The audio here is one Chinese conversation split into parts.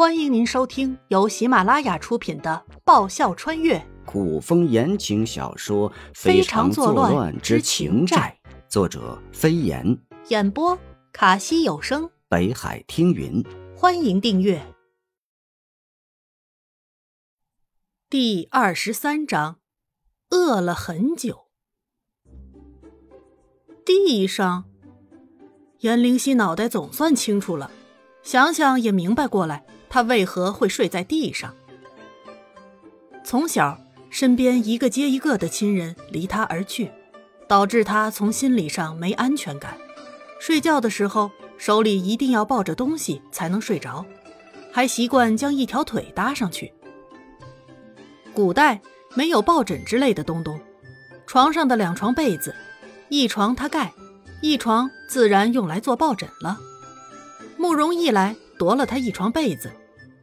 欢迎您收听由喜马拉雅出品的《爆笑穿越古风言情小说《非常作乱之情债》，作者飞檐，演播卡西有声，北海听云。欢迎订阅。第二十三章，饿了很久。地上，颜灵犀脑袋总算清楚了，想想也明白过来。他为何会睡在地上？从小，身边一个接一个的亲人离他而去，导致他从心理上没安全感。睡觉的时候，手里一定要抱着东西才能睡着，还习惯将一条腿搭上去。古代没有抱枕之类的东东，床上的两床被子，一床他盖，一床自然用来做抱枕了。慕容一来夺了他一床被子。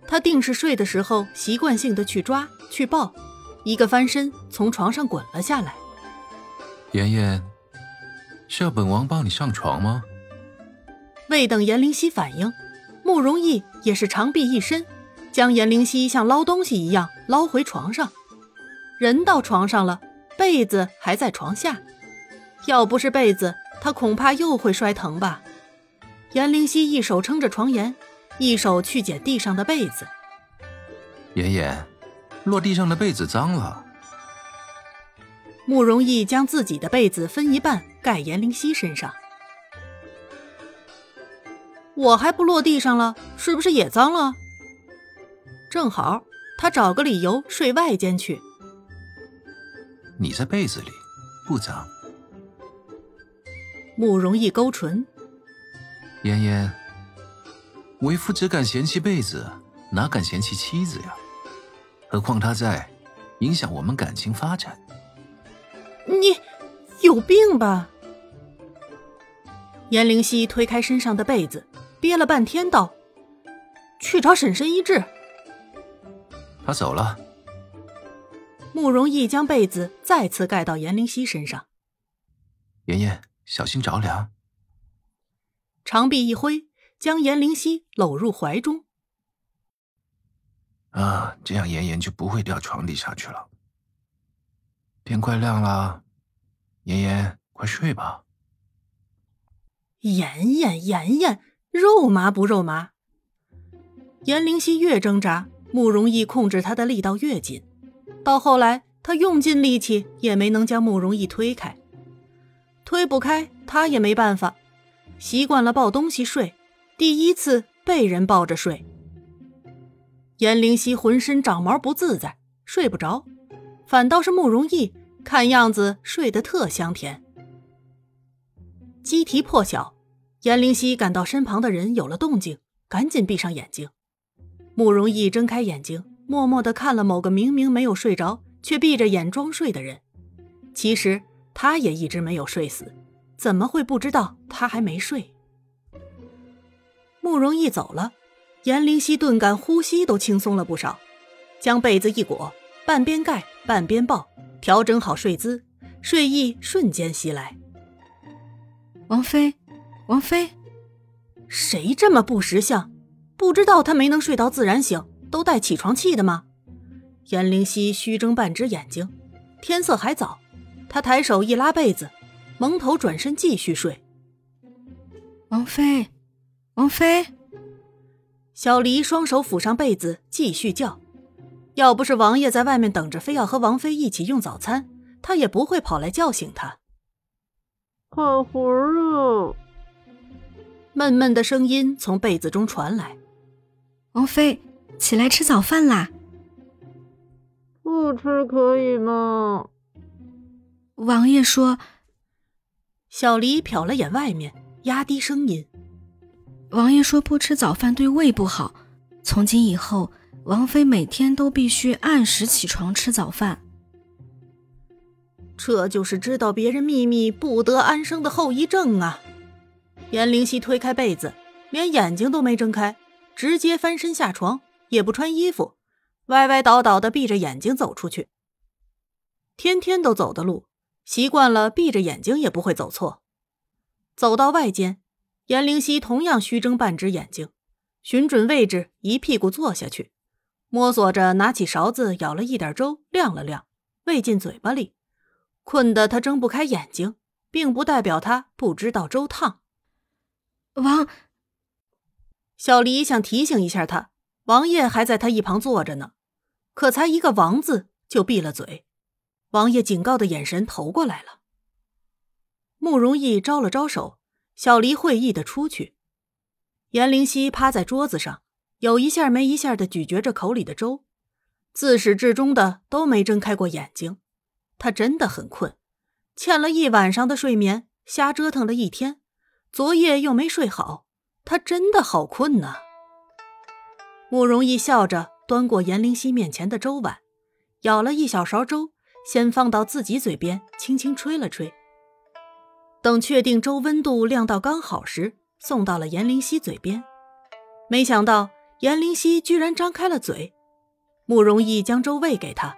他定是睡的时候，习惯性的去抓去抱，一个翻身从床上滚了下来。妍妍，是要本王帮你上床吗？未等颜灵犀反应，慕容逸也是长臂一伸，将颜灵犀像捞东西一样捞回床上。人到床上了，被子还在床下，要不是被子，他恐怕又会摔疼吧。颜灵犀一手撑着床沿。一手去捡地上的被子，妍妍，落地上的被子脏了。慕容易将自己的被子分一半盖严灵犀身上，我还不落地上了，是不是也脏了？正好他找个理由睡外间去。你在被子里不脏。慕容易勾唇，妍妍。为夫只敢嫌弃被子，哪敢嫌弃妻子呀？何况他在，影响我们感情发展。你有病吧？颜灵犀推开身上的被子，憋了半天道：“去找婶婶医治。”他走了。慕容易将被子再次盖到颜灵犀身上。妍妍，小心着凉。长臂一挥。将颜灵犀搂入怀中。啊，这样妍妍就不会掉床底下去了。天快亮了，妍妍，快睡吧。妍妍，妍妍，肉麻不肉麻？颜灵犀越挣扎，慕容易控制她的力道越紧，到后来，她用尽力气也没能将慕容易推开。推不开，他也没办法，习惯了抱东西睡。第一次被人抱着睡，颜灵犀浑身长毛不自在，睡不着，反倒是慕容易看样子睡得特香甜。鸡啼破晓，颜灵犀感到身旁的人有了动静，赶紧闭上眼睛。慕容易睁开眼睛，默默地看了某个明明没有睡着却闭着眼装睡的人。其实他也一直没有睡死，怎么会不知道他还没睡？慕容逸走了，颜灵犀顿感呼吸都轻松了不少，将被子一裹，半边盖半边抱，调整好睡姿，睡意瞬间袭来。王妃，王妃，谁这么不识相？不知道他没能睡到自然醒，都带起床气的吗？颜灵犀虚睁半只眼睛，天色还早，他抬手一拉被子，蒙头转身继续睡。王妃。王妃，小黎双手抚上被子，继续叫。要不是王爷在外面等着，非要和王妃一起用早餐，他也不会跑来叫醒他。好活啊！闷闷的声音从被子中传来。王妃，起来吃早饭啦！不吃可以吗？王爷说。小黎瞟了眼外面，压低声音。王爷说不吃早饭对胃不好，从今以后，王妃每天都必须按时起床吃早饭。这就是知道别人秘密不得安生的后遗症啊！颜灵犀推开被子，连眼睛都没睁开，直接翻身下床，也不穿衣服，歪歪倒倒的闭着眼睛走出去。天天都走的路，习惯了，闭着眼睛也不会走错。走到外间。颜灵犀同样虚睁半只眼睛，寻准位置，一屁股坐下去，摸索着拿起勺子舀了一点粥，晾了晾，喂进嘴巴里。困得他睁不开眼睛，并不代表他不知道粥烫。王小黎想提醒一下他，王爷还在他一旁坐着呢，可才一个“王”字就闭了嘴。王爷警告的眼神投过来了。慕容易招了招手，小黎会意的出去。颜灵溪趴在桌子上，有一下没一下的咀嚼着口里的粥，自始至终的都没睁开过眼睛。他真的很困，欠了一晚上的睡眠，瞎折腾了一天，昨夜又没睡好，他真的好困呐。慕容易笑着端过颜灵溪面前的粥碗，舀了一小勺粥，先放到自己嘴边，轻轻吹了吹。等确定粥温度晾到刚好时，送到了颜灵溪嘴边。没想到颜灵溪居然张开了嘴，慕容易将粥喂给他。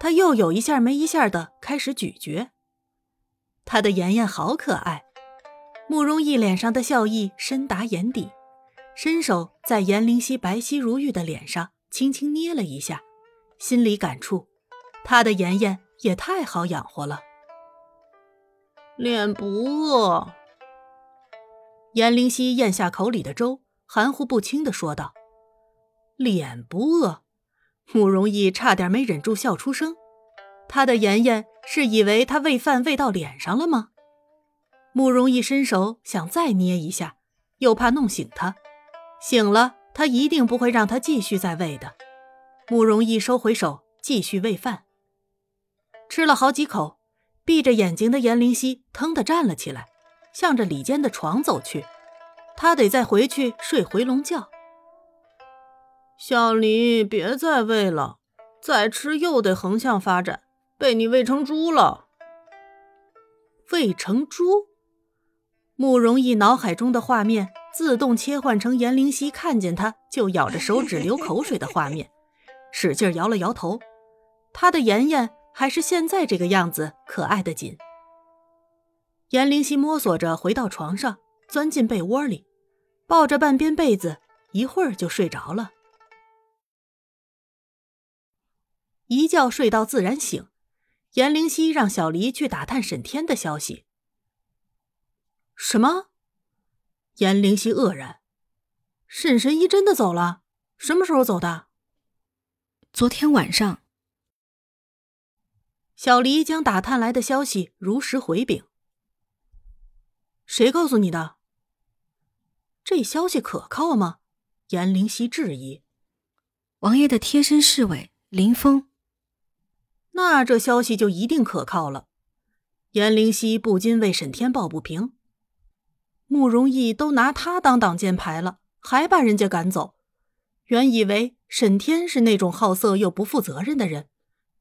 他又有一下没一下的开始咀嚼，他的妍妍好可爱。慕容易脸上的笑意深达眼底，伸手在颜灵溪白皙如玉的脸上轻轻捏了一下，心里感触，他的妍妍也太好养活了。脸不饿。颜灵溪咽下口里的粥，含糊不清的说道：“脸不饿。”慕容易差点没忍住笑出声，他的妍妍是以为他喂饭喂到脸上了吗？慕容易伸手想再捏一下，又怕弄醒他，醒了他一定不会让他继续再喂的。慕容易收回手，继续喂饭。吃了好几口，闭着眼睛的颜灵溪腾地站了起来，向着里间的床走去，他得再回去睡回笼觉。小黎，别再喂了，再吃又得横向发展，被你喂成猪了。喂成猪？慕容易脑海中的画面自动切换成颜灵溪看见他就咬着手指流口水的画面，使劲摇了摇头。他的妍妍还是现在这个样子，可爱的紧。颜灵溪摸索着回到床上，钻进被窝里，抱着半边被子，一会儿就睡着了。一觉睡到自然醒，颜灵溪让小黎去打探沈天的消息。什么？颜灵溪愕然。沈神医真的走了？什么时候走的？昨天晚上。小黎将打探来的消息如实回禀。谁告诉你的？这消息可靠吗？颜灵溪质疑。王爷的贴身侍卫林峰。那这消息就一定可靠了。颜灵溪不禁为沈天抱不平。慕容易都拿他当挡箭牌了，还把人家赶走。原以为沈天是那种好色又不负责任的人，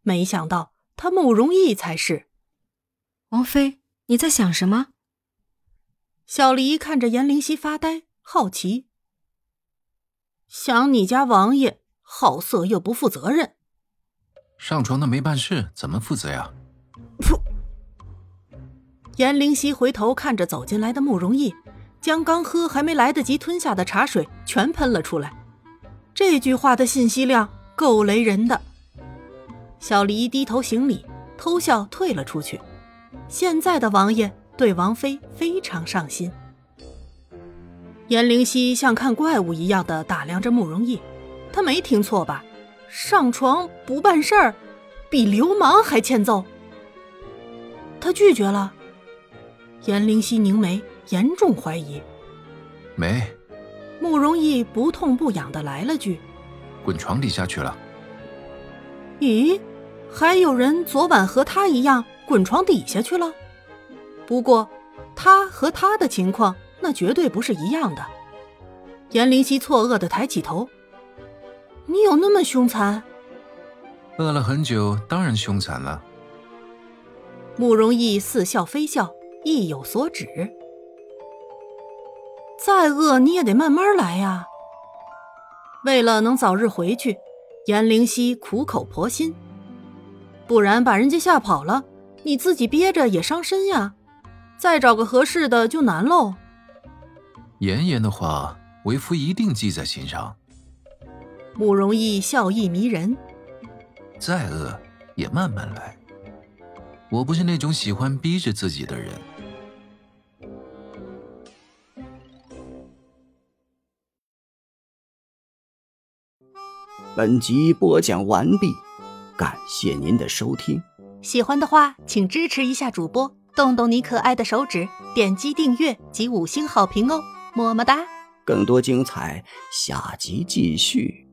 没想到他慕容逸才是。王妃，你在想什么？小黎看着严灵溪发呆，好奇。想你家王爷好色又不负责任。上床的没办事，怎么负责呀？噗！严灵溪回头看着走进来的慕容逸，将刚喝还没来得及吞下的茶水全喷了出来。这句话的信息量够雷人的。小黎低头行礼，偷笑退了出去。现在的王爷对王妃非常上心。颜灵溪像看怪物一样的打量着慕容易，他没听错吧？上床不办事儿，比流氓还欠揍。他拒绝了。颜灵溪凝眉，严重怀疑。没。慕容易不痛不痒的来了句：“滚床底下去了。”咦，还有人昨晚和他一样滚床底下去了？不过，他和他的情况那绝对不是一样的。颜灵犀错愕的抬起头。你有那么凶残？饿了很久，当然凶残了。慕容易似笑非笑，意有所指。再饿你也得慢慢来呀。为了能早日回去，颜灵犀苦口婆心，不然把人家吓跑了，你自己憋着也伤身呀。再找个合适的就难喽。妍妍的话，为夫一定记在心上。慕容易笑意迷人，再饿也慢慢来。我不是那种喜欢逼着自己的人。本集播讲完毕，感谢您的收听。喜欢的话，请支持一下主播，动动你可爱的手指，点击订阅及五星好评哦，么么哒！更多精彩，下集继续。